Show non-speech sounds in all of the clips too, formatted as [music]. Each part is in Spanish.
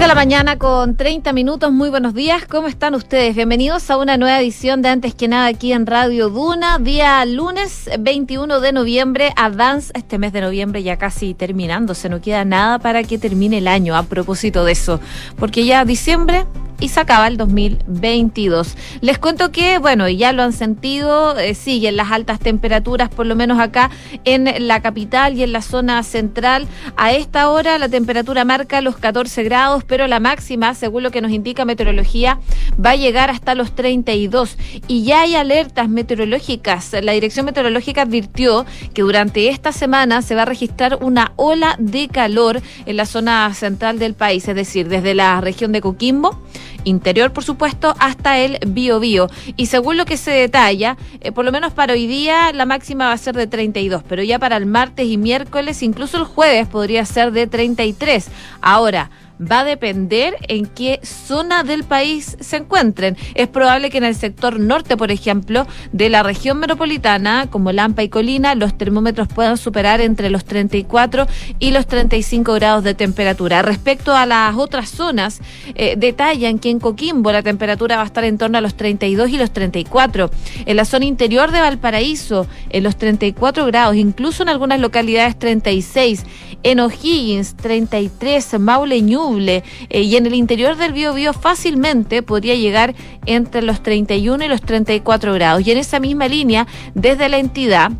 de la mañana con 30 minutos. Muy buenos días. ¿Cómo están ustedes? Bienvenidos a una nueva edición de Antes que nada aquí en Radio Duna. Día lunes 21 de noviembre. Advance este mes de noviembre ya casi terminándose. No queda nada para que termine el año a propósito de eso. Porque ya diciembre y se acaba el 2022. Les cuento que, bueno, ya lo han sentido, eh, siguen las altas temperaturas, por lo menos acá en la capital y en la zona central. A esta hora la temperatura marca los 14 grados, pero la máxima, según lo que nos indica meteorología, va a llegar hasta los 32. Y ya hay alertas meteorológicas. La Dirección Meteorológica advirtió que durante esta semana se va a registrar una ola de calor en la zona central del país, es decir, desde la región de Coquimbo interior, por supuesto, hasta el Biobío. Y según lo que se detalla, eh, por lo menos para hoy día la máxima va a ser de 32, pero ya para el martes y miércoles, incluso el jueves podría ser de 33. Ahora, va a depender en qué zona del país se encuentren. Es probable que en el sector norte, por ejemplo, de la región metropolitana, como Lampa y Colina, los termómetros puedan superar entre los 34 y los 35 grados de temperatura. Respecto a las otras zonas, eh, detallan que en Coquimbo la temperatura va a estar en torno a los 32 y los 34. En la zona interior de Valparaíso, en los 34 grados, incluso en algunas localidades 36. En O'Higgins, 33, Maule eh, y en el interior del Biobío fácilmente podría llegar entre los 31 y los 34 grados. Y en esa misma línea, desde la entidad,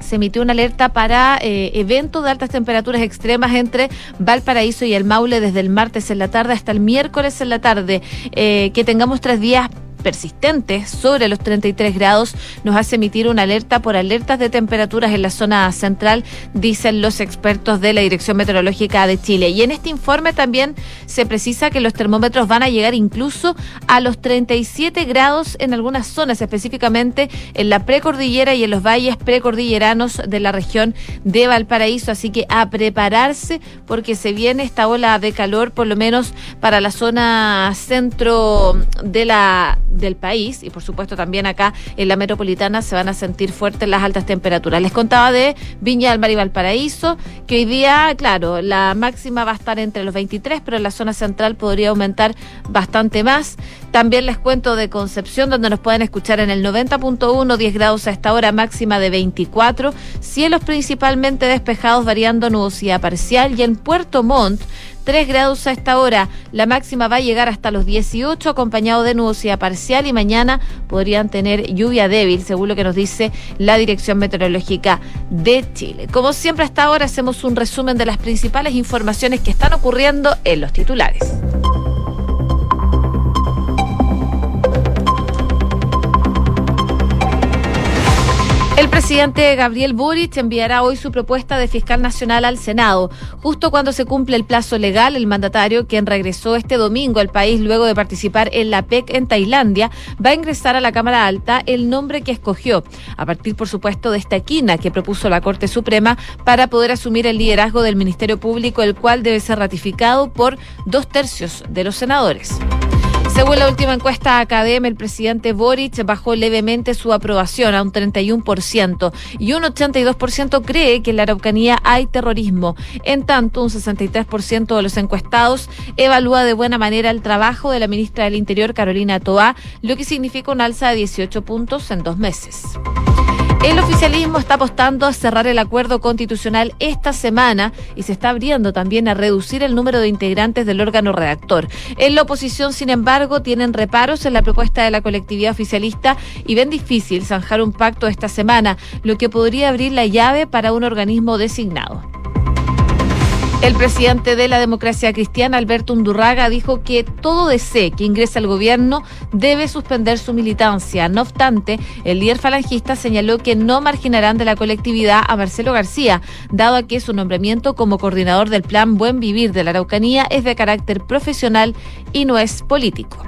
se emitió una alerta para eh, eventos de altas temperaturas extremas entre Valparaíso y el Maule desde el martes en la tarde hasta el miércoles en la tarde. Eh, que tengamos tres días persistente sobre los 33 grados nos hace emitir una alerta por alertas de temperaturas en la zona central, dicen los expertos de la Dirección Meteorológica de Chile. Y en este informe también se precisa que los termómetros van a llegar incluso a los 37 grados en algunas zonas, específicamente en la precordillera y en los valles precordilleranos de la región de Valparaíso. Así que a prepararse porque se viene esta ola de calor, por lo menos para la zona centro de la del país y por supuesto también acá en la metropolitana se van a sentir fuertes las altas temperaturas. Les contaba de Viña del Mar y Valparaíso, que hoy día, claro, la máxima va a estar entre los 23, pero en la zona central podría aumentar bastante más. También les cuento de Concepción, donde nos pueden escuchar en el 90.1, 10 grados a esta hora, máxima de 24. Cielos principalmente despejados, variando nubosidad parcial. Y en Puerto Montt, 3 grados a esta hora. La máxima va a llegar hasta los 18, acompañado de nubosidad parcial. Y mañana podrían tener lluvia débil, según lo que nos dice la Dirección Meteorológica de Chile. Como siempre, hasta ahora hacemos un resumen de las principales informaciones que están ocurriendo en los titulares. Presidente Gabriel Boric enviará hoy su propuesta de fiscal nacional al Senado. Justo cuando se cumple el plazo legal, el mandatario, quien regresó este domingo al país luego de participar en la PEC en Tailandia, va a ingresar a la Cámara Alta el nombre que escogió, a partir, por supuesto, de esta quina que propuso la Corte Suprema para poder asumir el liderazgo del Ministerio Público, el cual debe ser ratificado por dos tercios de los senadores. Según la última encuesta Academia, el presidente Boric bajó levemente su aprobación a un 31% y un 82% cree que en la Araucanía hay terrorismo. En tanto, un 63% de los encuestados evalúa de buena manera el trabajo de la ministra del Interior, Carolina Toá, lo que significa un alza de 18 puntos en dos meses. El oficialismo está apostando a cerrar el acuerdo constitucional esta semana y se está abriendo también a reducir el número de integrantes del órgano redactor. En la oposición, sin embargo, tienen reparos en la propuesta de la colectividad oficialista y ven difícil zanjar un pacto esta semana, lo que podría abrir la llave para un organismo designado. El presidente de la democracia cristiana, Alberto Undurraga, dijo que todo DC que ingresa al gobierno debe suspender su militancia. No obstante, el líder falangista señaló que no marginarán de la colectividad a Marcelo García, dado que su nombramiento como coordinador del plan Buen Vivir de la Araucanía es de carácter profesional y no es político.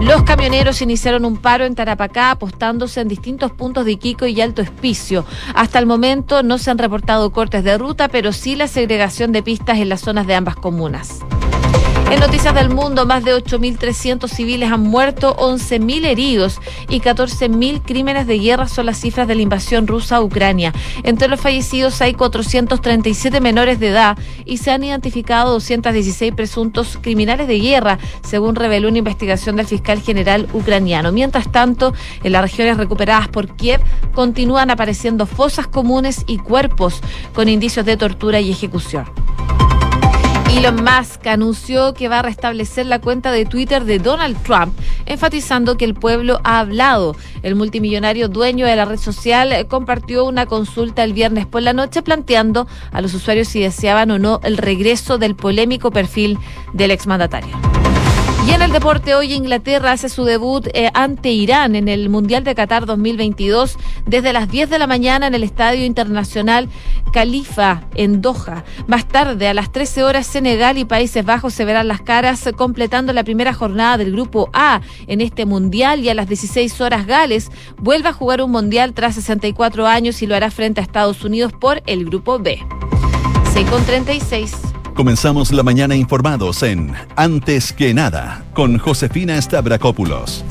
Los camioneros iniciaron un paro en Tarapacá apostándose en distintos puntos de Iquico y Alto Espicio. Hasta el momento no se han reportado cortes de ruta, pero sí la segregación de pistas en las zonas de ambas comunas. En noticias del mundo, más de 8.300 civiles han muerto, 11.000 heridos y 14.000 crímenes de guerra son las cifras de la invasión rusa a Ucrania. Entre los fallecidos hay 437 menores de edad y se han identificado 216 presuntos criminales de guerra, según reveló una investigación del fiscal general ucraniano. Mientras tanto, en las regiones recuperadas por Kiev continúan apareciendo fosas comunes y cuerpos con indicios de tortura y ejecución. Elon Musk anunció que va a restablecer la cuenta de Twitter de Donald Trump, enfatizando que el pueblo ha hablado. El multimillonario dueño de la red social compartió una consulta el viernes por la noche planteando a los usuarios si deseaban o no el regreso del polémico perfil del exmandatario. Y en el deporte, hoy Inglaterra hace su debut eh, ante Irán en el Mundial de Qatar 2022 desde las 10 de la mañana en el Estadio Internacional Khalifa en Doha. Más tarde, a las 13 horas, Senegal y Países Bajos se verán las caras completando la primera jornada del Grupo A en este Mundial y a las 16 horas Gales vuelve a jugar un Mundial tras 64 años y lo hará frente a Estados Unidos por el Grupo B. 6 con 36. Comenzamos la mañana informados en Antes que nada con Josefina Stavrakopoulos.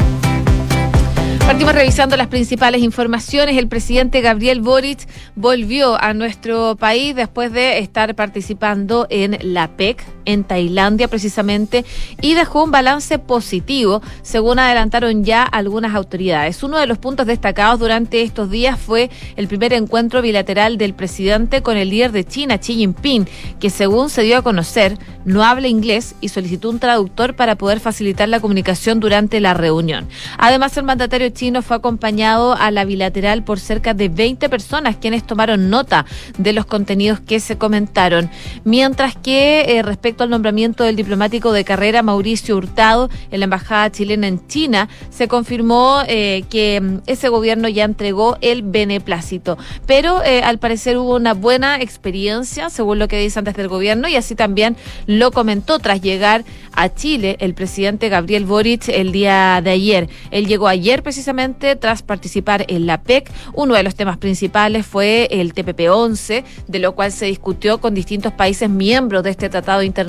Partimos revisando las principales informaciones. El presidente Gabriel Boric volvió a nuestro país después de estar participando en la PEC, en Tailandia precisamente, y dejó un balance positivo, según adelantaron ya algunas autoridades. Uno de los puntos destacados durante estos días fue el primer encuentro bilateral del presidente con el líder de China, Xi Jinping, que según se dio a conocer, no habla inglés y solicitó un traductor para poder facilitar la comunicación durante la reunión. Además, el mandatario chino fue acompañado a la bilateral por cerca de 20 personas quienes tomaron nota de los contenidos que se comentaron. Mientras que eh, respecto al nombramiento del diplomático de carrera Mauricio Hurtado en la Embajada chilena en China, se confirmó eh, que mm, ese gobierno ya entregó el beneplácito. Pero eh, al parecer hubo una buena experiencia, según lo que dice antes del gobierno, y así también lo comentó tras llegar a Chile el presidente Gabriel Boric el día de ayer. Él llegó ayer precisamente tras participar en la PEC. Uno de los temas principales fue el TPP-11, de lo cual se discutió con distintos países miembros de este tratado internacional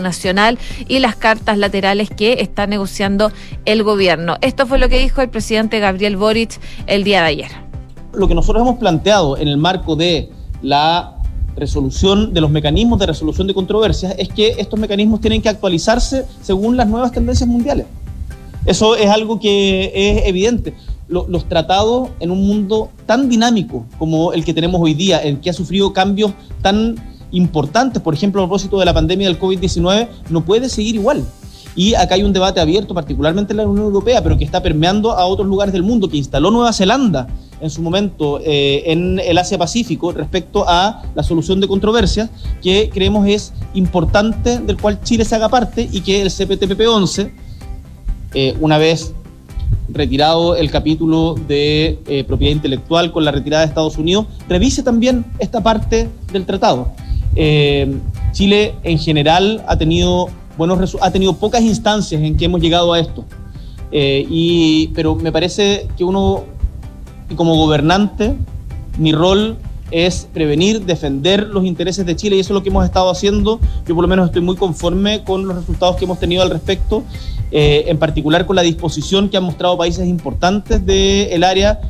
y las cartas laterales que está negociando el gobierno. Esto fue lo que dijo el presidente Gabriel Boric el día de ayer. Lo que nosotros hemos planteado en el marco de la resolución de los mecanismos de resolución de controversias es que estos mecanismos tienen que actualizarse según las nuevas tendencias mundiales. Eso es algo que es evidente los tratados en un mundo tan dinámico como el que tenemos hoy día, el que ha sufrido cambios tan importantes, por ejemplo, a propósito de la pandemia del COVID-19, no puede seguir igual. Y acá hay un debate abierto, particularmente en la Unión Europea, pero que está permeando a otros lugares del mundo, que instaló Nueva Zelanda en su momento eh, en el Asia-Pacífico respecto a la solución de controversias, que creemos es importante, del cual Chile se haga parte y que el CPTPP-11, eh, una vez retirado el capítulo de eh, propiedad intelectual con la retirada de Estados Unidos, revise también esta parte del tratado. Eh, Chile en general ha tenido, buenos ha tenido pocas instancias en que hemos llegado a esto. Eh, y, pero me parece que uno, como gobernante, mi rol es prevenir, defender los intereses de Chile y eso es lo que hemos estado haciendo. Yo por lo menos estoy muy conforme con los resultados que hemos tenido al respecto, eh, en particular con la disposición que han mostrado países importantes del área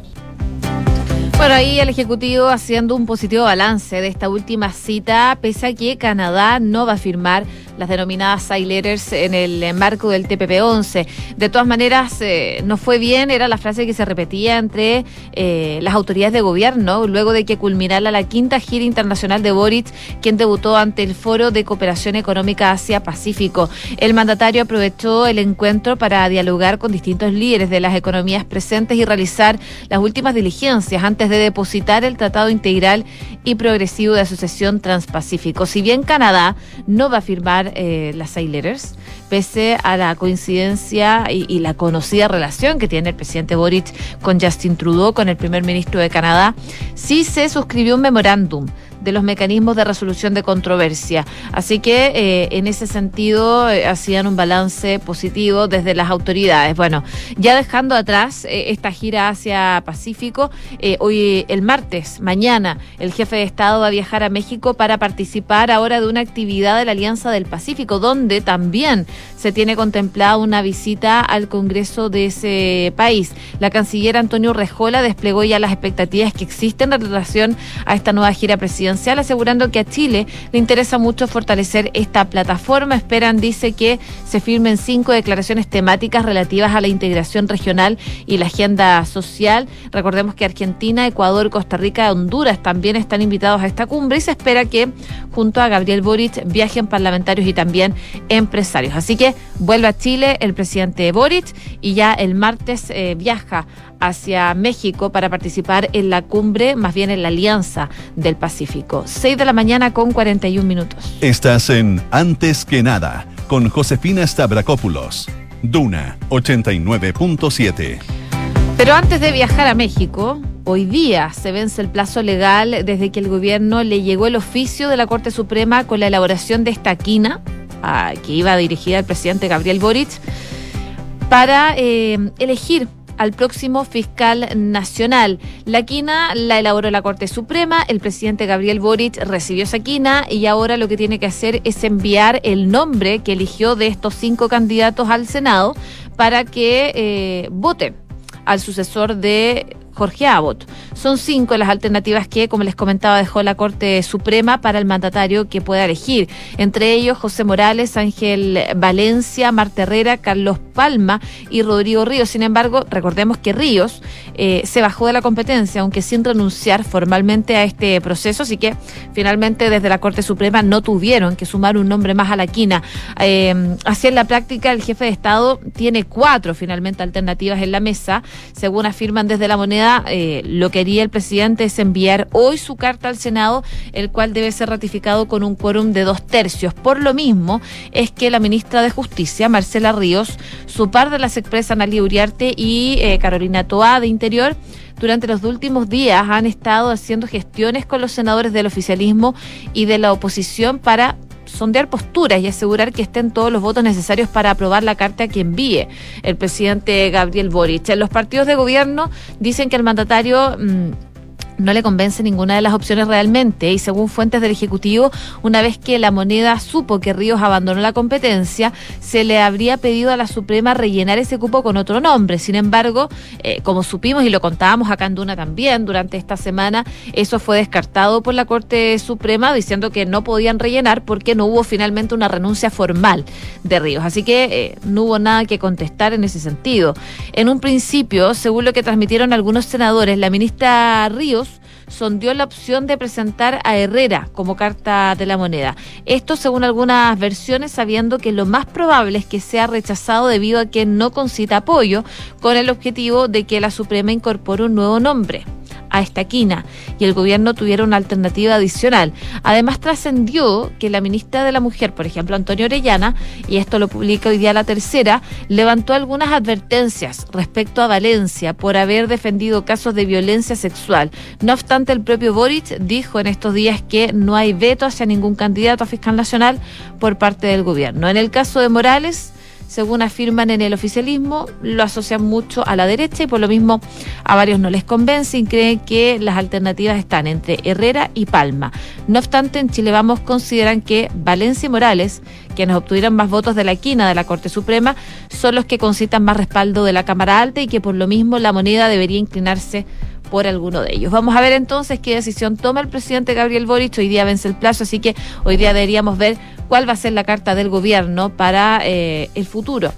bueno, ahí el Ejecutivo haciendo un positivo balance de esta última cita, pese a que Canadá no va a firmar las denominadas side letters en el marco del TPP-11. De todas maneras, eh, no fue bien, era la frase que se repetía entre eh, las autoridades de gobierno, luego de que culminara la quinta gira internacional de Boric, quien debutó ante el Foro de Cooperación Económica Asia-Pacífico. El mandatario aprovechó el encuentro para dialogar con distintos líderes de las economías presentes y realizar las últimas diligencias antes de depositar el Tratado Integral y Progresivo de Asociación Transpacífico. Si bien Canadá no va a firmar eh, las Sailors, pese a la coincidencia y, la conocida relación que tiene el presidente Boric con Justin Trudeau, con el primer ministro de Canadá, sí se suscribió un memorándum de los mecanismos de resolución de controversia. Así que eh, en ese sentido eh, hacían un balance positivo desde las autoridades. Bueno, ya dejando atrás eh, esta gira hacia Pacífico, hoy el martes, mañana, el jefe de Estado va a viajar a México para participar ahora de una actividad de la Alianza del Pacífico, donde también se tiene contemplada una visita al Congreso de ese país. La canciller Antonio Rejola desplegó ya las expectativas que existen en relación a esta nueva gira presidencial, asegurando que a Chile le interesa mucho fortalecer esta plataforma. Esperan, dice, que se firmen cinco declaraciones temáticas relativas a la integración regional y la agenda social. Recordemos que Argentina, Ecuador, Costa Rica Honduras también están invitados a esta cumbre y se espera que junto a Gabriel Boric viajen parlamentarios y también empresarios. Así que vuelve a Chile el presidente Boric y ya el martes eh, viaja hacia México para participar en la cumbre, más bien en la Alianza del Pacífico. 6 de la mañana con 41 minutos. Estás en Antes que nada con Josefina Stavrakopoulos. Duna 89.7. Pero antes de viajar a México, hoy día se vence el plazo legal desde que el gobierno le llegó el oficio de la Corte Suprema con la elaboración de esta quina, que iba dirigida al presidente Gabriel Boric, para eh, elegir al próximo fiscal nacional. La quina la elaboró la Corte Suprema, el presidente Gabriel Boric recibió esa quina y ahora lo que tiene que hacer es enviar el nombre que eligió de estos cinco candidatos al Senado para que eh, vote al sucesor de Jorge Abbott. Son cinco las alternativas que, como les comentaba, dejó la Corte Suprema para el mandatario que pueda elegir. Entre ellos, José Morales, Ángel Valencia, Marta Herrera, Carlos Palma y Rodrigo Ríos. Sin embargo, recordemos que Ríos eh, se bajó de la competencia, aunque sin renunciar formalmente a este proceso, así que finalmente desde la Corte Suprema no tuvieron que sumar un nombre más a la quina. Eh, así en la práctica, el jefe de Estado tiene cuatro finalmente alternativas en la mesa, según afirman desde la moneda eh, lo que haría el presidente es enviar hoy su carta al Senado, el cual debe ser ratificado con un quórum de dos tercios. Por lo mismo, es que la ministra de Justicia, Marcela Ríos, su par de las expresas Analia Uriarte y eh, Carolina Toá de Interior, durante los últimos días han estado haciendo gestiones con los senadores del oficialismo y de la oposición para sondear posturas y asegurar que estén todos los votos necesarios para aprobar la carta que envíe el presidente Gabriel Boric. Los partidos de gobierno dicen que el mandatario... Mm, no le convence ninguna de las opciones realmente y según fuentes del Ejecutivo, una vez que la moneda supo que Ríos abandonó la competencia, se le habría pedido a la Suprema rellenar ese cupo con otro nombre. Sin embargo, eh, como supimos y lo contábamos acá en Duna también durante esta semana, eso fue descartado por la Corte Suprema diciendo que no podían rellenar porque no hubo finalmente una renuncia formal de Ríos. Así que eh, no hubo nada que contestar en ese sentido. En un principio, según lo que transmitieron algunos senadores, la ministra Ríos sondió la opción de presentar a Herrera como carta de la moneda. Esto según algunas versiones, sabiendo que lo más probable es que sea rechazado debido a que no concita apoyo, con el objetivo de que la Suprema incorpore un nuevo nombre a esta quina y el gobierno tuviera una alternativa adicional. Además trascendió que la ministra de la Mujer, por ejemplo, Antonio Orellana, y esto lo publica hoy día la tercera, levantó algunas advertencias respecto a Valencia por haber defendido casos de violencia sexual. No obstante, el propio Boric dijo en estos días que no hay veto hacia ningún candidato a fiscal nacional por parte del gobierno. En el caso de Morales, según afirman en el oficialismo, lo asocian mucho a la derecha y por lo mismo a varios no les convence y creen que las alternativas están entre Herrera y Palma. No obstante, en Chile Vamos consideran que Valencia y Morales, quienes obtuvieron más votos de la quina de la Corte Suprema, son los que concitan más respaldo de la Cámara Alta y que por lo mismo la moneda debería inclinarse por alguno de ellos. Vamos a ver entonces qué decisión toma el presidente Gabriel Boric. Hoy día vence el plazo, así que hoy día deberíamos ver cuál va a ser la carta del gobierno para eh, el futuro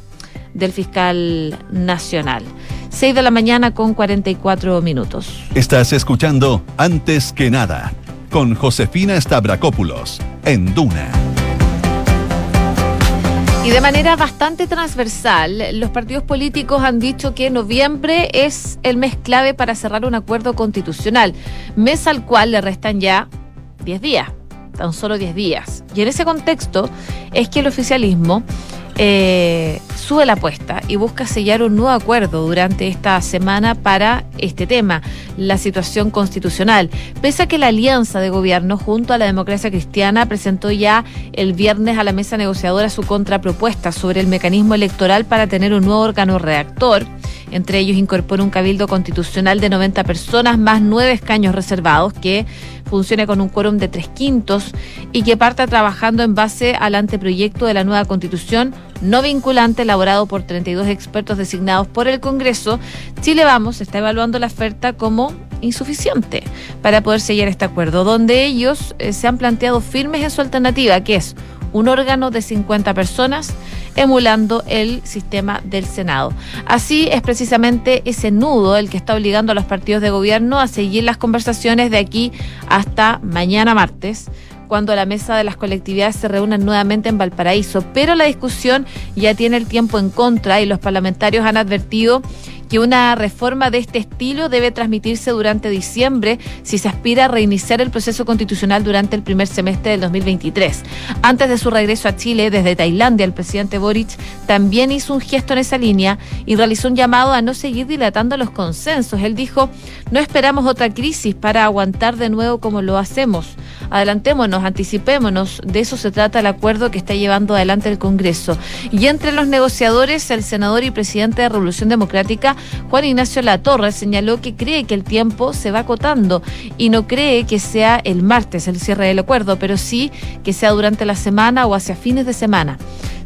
del fiscal nacional. 6 de la mañana con 44 minutos. Estás escuchando Antes que nada con Josefina Stavrakopoulos en Duna. Y de manera bastante transversal, los partidos políticos han dicho que noviembre es el mes clave para cerrar un acuerdo constitucional, mes al cual le restan ya 10 días, tan solo 10 días. Y en ese contexto es que el oficialismo eh, sube la apuesta y busca sellar un nuevo acuerdo durante esta semana para este tema, la situación constitucional. Pese a que la alianza de gobierno junto a la democracia cristiana presentó ya el viernes a la mesa negociadora su contrapropuesta sobre el mecanismo electoral para tener un nuevo órgano redactor. Entre ellos incorpora un cabildo constitucional de 90 personas más nueve escaños reservados que funcione con un quórum de tres quintos y que parta trabajando en base al anteproyecto de la nueva constitución no vinculante elaborado por 32 expertos designados por el Congreso, Chile Vamos está evaluando la oferta como insuficiente para poder sellar este acuerdo, donde ellos eh, se han planteado firmes en su alternativa, que es un órgano de 50 personas emulando el sistema del Senado. Así es precisamente ese nudo el que está obligando a los partidos de gobierno a seguir las conversaciones de aquí hasta mañana martes cuando la mesa de las colectividades se reúnan nuevamente en Valparaíso. Pero la discusión ya tiene el tiempo en contra y los parlamentarios han advertido que una reforma de este estilo debe transmitirse durante diciembre si se aspira a reiniciar el proceso constitucional durante el primer semestre del 2023. Antes de su regreso a Chile desde Tailandia, el presidente Boric también hizo un gesto en esa línea y realizó un llamado a no seguir dilatando los consensos. Él dijo, no esperamos otra crisis para aguantar de nuevo como lo hacemos adelantémonos, anticipémonos, de eso se trata el acuerdo que está llevando adelante el Congreso. Y entre los negociadores, el senador y presidente de Revolución Democrática, Juan Ignacio Latorre, señaló que cree que el tiempo se va acotando y no cree que sea el martes el cierre del acuerdo, pero sí que sea durante la semana o hacia fines de semana.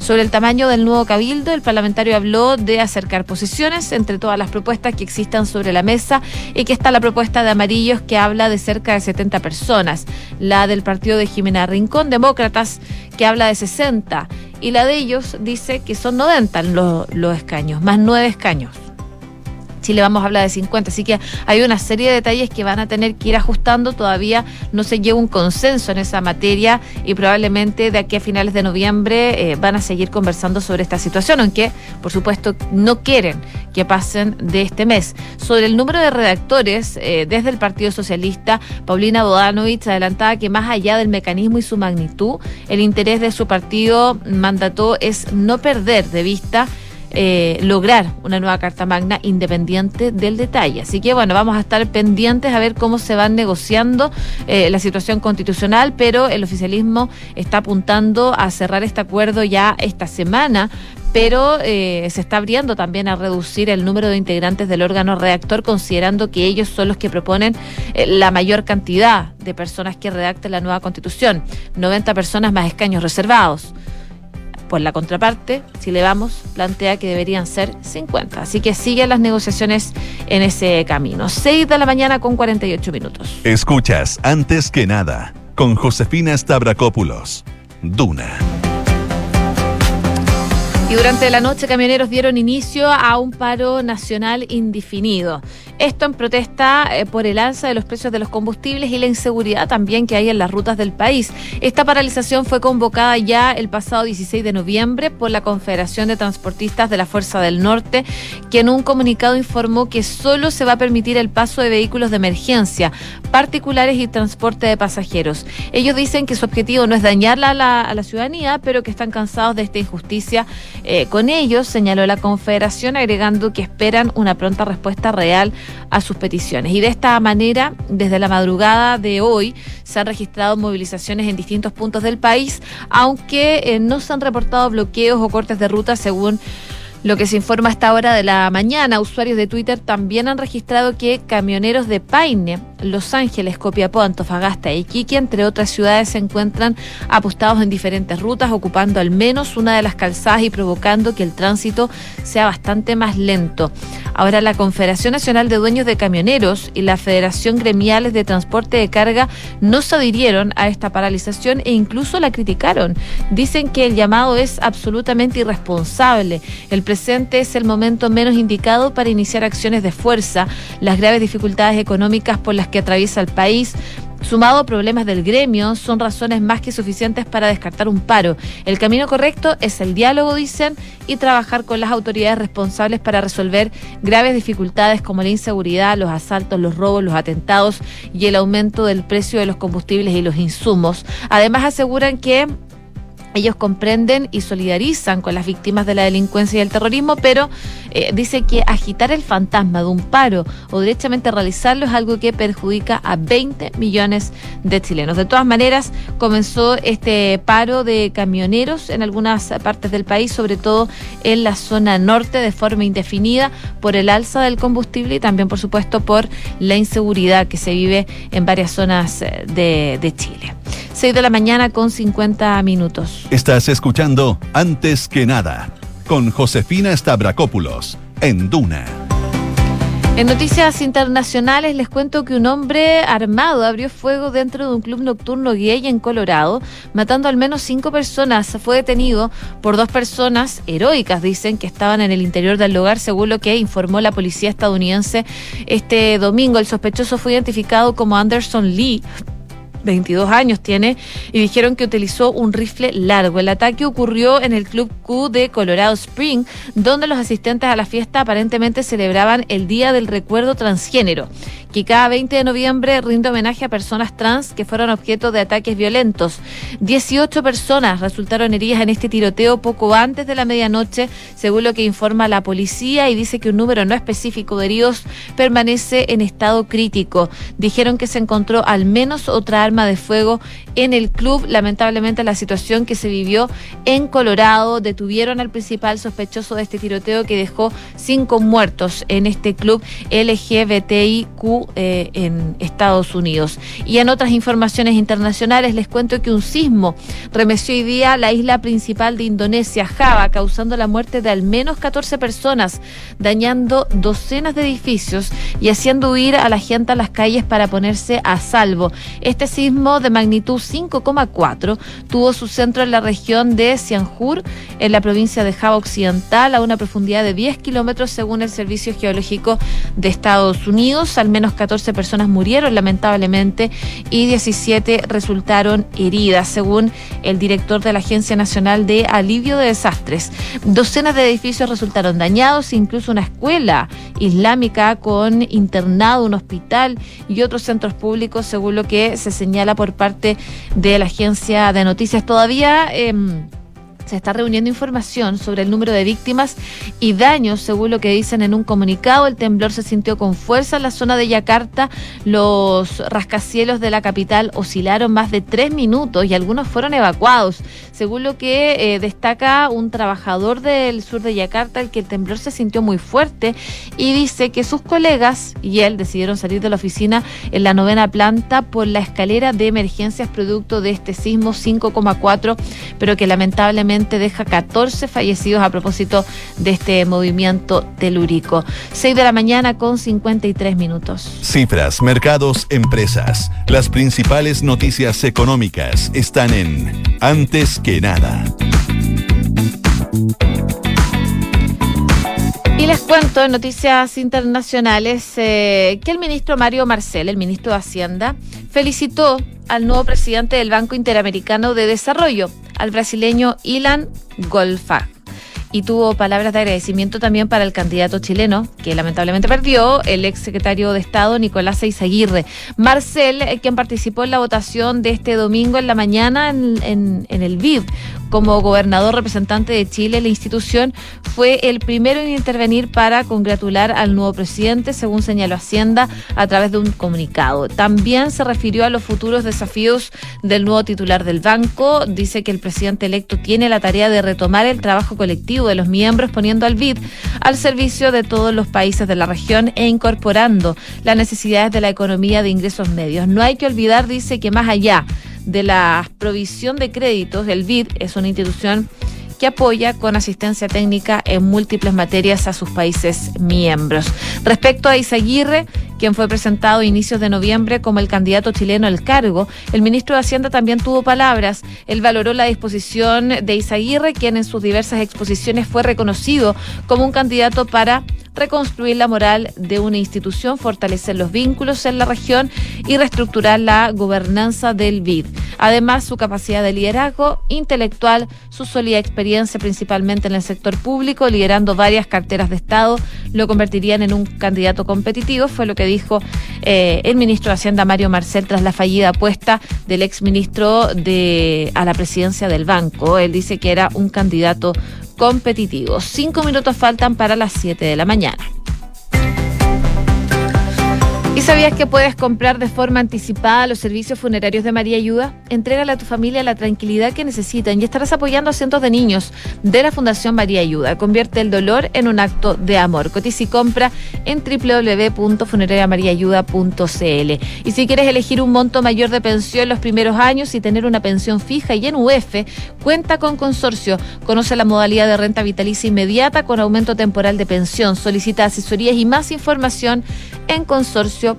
Sobre el tamaño del nuevo cabildo, el parlamentario habló de acercar posiciones entre todas las propuestas que existan sobre la mesa y que está la propuesta de Amarillos que habla de cerca de 70 personas, la del partido de Jimena Rincón, Demócratas, que habla de 60, y la de ellos dice que son 90 los, los escaños, más nueve escaños. Chile vamos a hablar de 50, así que hay una serie de detalles que van a tener que ir ajustando, todavía no se lleva un consenso en esa materia y probablemente de aquí a finales de noviembre eh, van a seguir conversando sobre esta situación, aunque por supuesto no quieren que pasen de este mes. Sobre el número de redactores, eh, desde el Partido Socialista, Paulina Bodanovich adelantaba que más allá del mecanismo y su magnitud, el interés de su partido mandató es no perder de vista eh, lograr una nueva Carta Magna independiente del detalle. Así que bueno, vamos a estar pendientes a ver cómo se va negociando eh, la situación constitucional, pero el oficialismo está apuntando a cerrar este acuerdo ya esta semana pero eh, se está abriendo también a reducir el número de integrantes del órgano redactor, considerando que ellos son los que proponen la mayor cantidad de personas que redacten la nueva constitución, 90 personas más escaños reservados. Por la contraparte, si le vamos, plantea que deberían ser 50. Así que siguen las negociaciones en ese camino. 6 de la mañana con 48 minutos. Escuchas, antes que nada, con Josefina Stavrakopoulos. Duna. Y durante la noche camioneros dieron inicio a un paro nacional indefinido. Esto en protesta eh, por el alza de los precios de los combustibles y la inseguridad también que hay en las rutas del país. Esta paralización fue convocada ya el pasado 16 de noviembre por la Confederación de Transportistas de la Fuerza del Norte, que en un comunicado informó que solo se va a permitir el paso de vehículos de emergencia, particulares y transporte de pasajeros. Ellos dicen que su objetivo no es dañarla a la, la ciudadanía, pero que están cansados de esta injusticia eh, con ellos, señaló la Confederación, agregando que esperan una pronta respuesta real a sus peticiones. Y de esta manera, desde la madrugada de hoy, se han registrado movilizaciones en distintos puntos del país, aunque eh, no se han reportado bloqueos o cortes de ruta según lo que se informa a esta hora de la mañana, usuarios de Twitter también han registrado que camioneros de Paine, Los Ángeles, Copiapó, Antofagasta y Iquique, entre otras ciudades, se encuentran apostados en diferentes rutas, ocupando al menos una de las calzadas y provocando que el tránsito sea bastante más lento. Ahora, la Confederación Nacional de Dueños de Camioneros y la Federación Gremiales de Transporte de Carga no se adhirieron a esta paralización e incluso la criticaron. Dicen que el llamado es absolutamente irresponsable. El presente es el momento menos indicado para iniciar acciones de fuerza. Las graves dificultades económicas por las que atraviesa el país sumado a problemas del gremio, son razones más que suficientes para descartar un paro. El camino correcto es el diálogo, dicen, y trabajar con las autoridades responsables para resolver graves dificultades como la inseguridad, los asaltos, los robos, los atentados y el aumento del precio de los combustibles y los insumos. Además, aseguran que ellos comprenden y solidarizan con las víctimas de la delincuencia y el terrorismo, pero eh, dice que agitar el fantasma de un paro o directamente realizarlo es algo que perjudica a 20 millones de chilenos. De todas maneras, comenzó este paro de camioneros en algunas partes del país, sobre todo en la zona norte, de forma indefinida por el alza del combustible y también, por supuesto, por la inseguridad que se vive en varias zonas eh, de, de Chile. 6 de la mañana con 50 minutos. Estás escuchando Antes que nada con Josefina Stavrakopoulos en Duna. En noticias internacionales les cuento que un hombre armado abrió fuego dentro de un club nocturno gay en Colorado, matando al menos cinco personas. Fue detenido por dos personas heroicas, dicen, que estaban en el interior del lugar, según lo que informó la policía estadounidense este domingo. El sospechoso fue identificado como Anderson Lee 22 años tiene, y dijeron que utilizó un rifle largo. El ataque ocurrió en el Club Q de Colorado Spring, donde los asistentes a la fiesta aparentemente celebraban el Día del Recuerdo Transgénero que cada 20 de noviembre rinde homenaje a personas trans que fueron objeto de ataques violentos. 18 personas resultaron heridas en este tiroteo poco antes de la medianoche, según lo que informa la policía, y dice que un número no específico de heridos permanece en estado crítico. Dijeron que se encontró al menos otra arma de fuego en el club. Lamentablemente la situación que se vivió en Colorado detuvieron al principal sospechoso de este tiroteo que dejó cinco muertos en este club LGBTIQ eh, en Estados Unidos. Y en otras informaciones internacionales les cuento que un sismo remeció hoy día la isla principal de Indonesia, Java, causando la muerte de al menos 14 personas, dañando docenas de edificios y haciendo huir a la gente a las calles para ponerse a salvo. Este sismo de magnitud 5,4 tuvo su centro en la región de Sianjur, en la provincia de Java Occidental, a una profundidad de 10 kilómetros según el Servicio Geológico de Estados Unidos. Al menos 14 personas murieron lamentablemente y 17 resultaron heridas, según el director de la Agencia Nacional de Alivio de Desastres. Docenas de edificios resultaron dañados, incluso una escuela islámica con internado, un hospital y otros centros públicos, según lo que se señala por parte de la agencia de noticias. Todavía... Eh, se está reuniendo información sobre el número de víctimas y daños, según lo que dicen en un comunicado. El temblor se sintió con fuerza en la zona de Yakarta. Los rascacielos de la capital oscilaron más de tres minutos y algunos fueron evacuados. Según lo que eh, destaca un trabajador del sur de Yakarta, el que el temblor se sintió muy fuerte y dice que sus colegas y él decidieron salir de la oficina en la novena planta por la escalera de emergencias producto de este sismo 5,4, pero que lamentablemente deja 14 fallecidos a propósito de este movimiento telúrico. 6 de la mañana con 53 minutos. Cifras, mercados, empresas. Las principales noticias económicas están en Antes que nada. Les cuento en noticias internacionales eh, que el ministro Mario Marcel, el ministro de Hacienda, felicitó al nuevo presidente del Banco Interamericano de Desarrollo, al brasileño Ilan Golfa y tuvo palabras de agradecimiento también para el candidato chileno, que lamentablemente perdió, el ex secretario de Estado Nicolás Eizaguirre. Marcel, eh, quien participó en la votación de este domingo en la mañana en, en el BID, como gobernador representante de Chile, la institución fue el primero en intervenir para congratular al nuevo presidente, según señaló Hacienda a través de un comunicado. También se refirió a los futuros desafíos del nuevo titular del banco. Dice que el presidente electo tiene la tarea de retomar el trabajo colectivo de los miembros, poniendo al BID al servicio de todos los países de la región e incorporando las necesidades de la economía de ingresos medios. No hay que olvidar, dice, que más allá de la provisión de créditos, el BID es una institución que apoya con asistencia técnica en múltiples materias a sus países miembros. Respecto a Isaguirre, quien fue presentado a inicios de noviembre como el candidato chileno al cargo, el ministro de Hacienda también tuvo palabras. Él valoró la disposición de Isaguirre, quien en sus diversas exposiciones fue reconocido como un candidato para reconstruir la moral de una institución, fortalecer los vínculos en la región y reestructurar la gobernanza del BID. Además, su capacidad de liderazgo intelectual, su sólida experiencia principalmente en el sector público, liderando varias carteras de Estado, lo convertirían en un candidato competitivo, fue lo que dijo eh, el ministro de Hacienda Mario Marcel tras la fallida apuesta del exministro de a la presidencia del banco. Él dice que era un candidato competitivo. Cinco minutos faltan para las siete de la mañana. ¿Y sabías que puedes comprar de forma anticipada los servicios funerarios de María Ayuda? Entrégale a tu familia la tranquilidad que necesitan y estarás apoyando a cientos de niños de la Fundación María Ayuda. Convierte el dolor en un acto de amor. Cotiza y compra en www.funerariamariaayuda.cl. Y si quieres elegir un monto mayor de pensión los primeros años y tener una pensión fija y en UF, cuenta con consorcio. Conoce la modalidad de renta vitalicia inmediata con aumento temporal de pensión. Solicita asesorías y más información en consorcio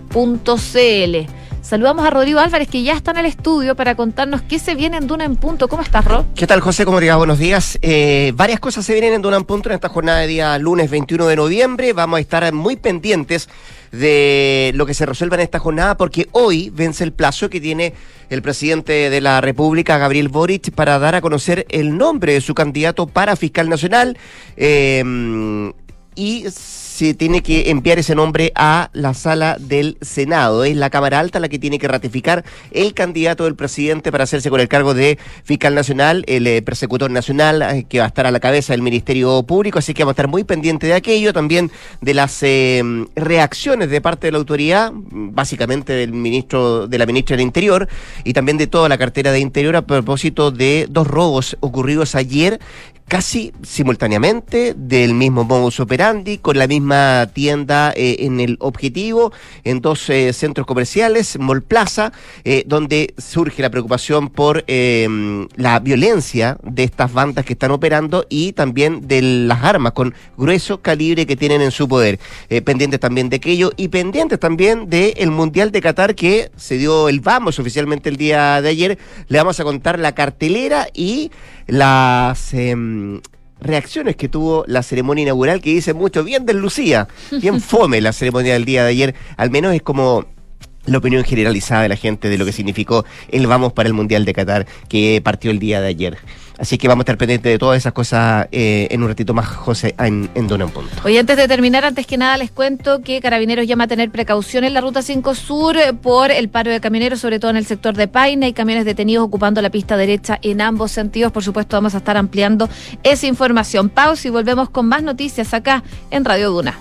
Saludamos a Rodrigo Álvarez, que ya está en el estudio para contarnos qué se viene en Duna en Punto. ¿Cómo estás, Ro? ¿Qué tal, José? ¿Cómo te va? Buenos días. Eh, varias cosas se vienen en Duna en Punto en esta jornada de día lunes 21 de noviembre. Vamos a estar muy pendientes de lo que se resuelva en esta jornada, porque hoy vence el plazo que tiene el presidente de la República, Gabriel Boric, para dar a conocer el nombre de su candidato para fiscal nacional. Eh, y se tiene que enviar ese nombre a la sala del Senado. Es la Cámara Alta la que tiene que ratificar el candidato del presidente para hacerse con el cargo de fiscal nacional, el eh, persecutor nacional, eh, que va a estar a la cabeza del Ministerio Público. Así que vamos a estar muy pendientes de aquello, también de las eh, reacciones de parte de la autoridad, básicamente del ministro, de la ministra del Interior, y también de toda la cartera de Interior a propósito de dos robos ocurridos ayer casi simultáneamente del mismo modus operandi, con la misma tienda eh, en el objetivo, en dos eh, centros comerciales, Mall Plaza, eh, donde surge la preocupación por la violencia de estas bandas que están operando y también de las armas con grueso calibre que tienen en su poder. pendientes también de aquello y pendientes también del Mundial de Qatar que se dio el vamos oficialmente el día de ayer. Le vamos a contar la cartelera y las em, reacciones que tuvo la ceremonia inaugural, que dice mucho bien de Lucía, bien [laughs] fome la ceremonia del día de ayer, al menos es como la opinión generalizada de la gente de lo que significó el vamos para el Mundial de Qatar que partió el día de ayer. Así que vamos a estar pendientes de todas esas cosas eh, en un ratito más, José, en, en Dona Punto. Oye, antes de terminar, antes que nada les cuento que Carabineros llama a tener precaución en la Ruta 5 Sur eh, por el paro de camioneros, sobre todo en el sector de Paine. Hay camiones detenidos ocupando la pista derecha en ambos sentidos. Por supuesto, vamos a estar ampliando esa información. Pausa y volvemos con más noticias acá en Radio Duna.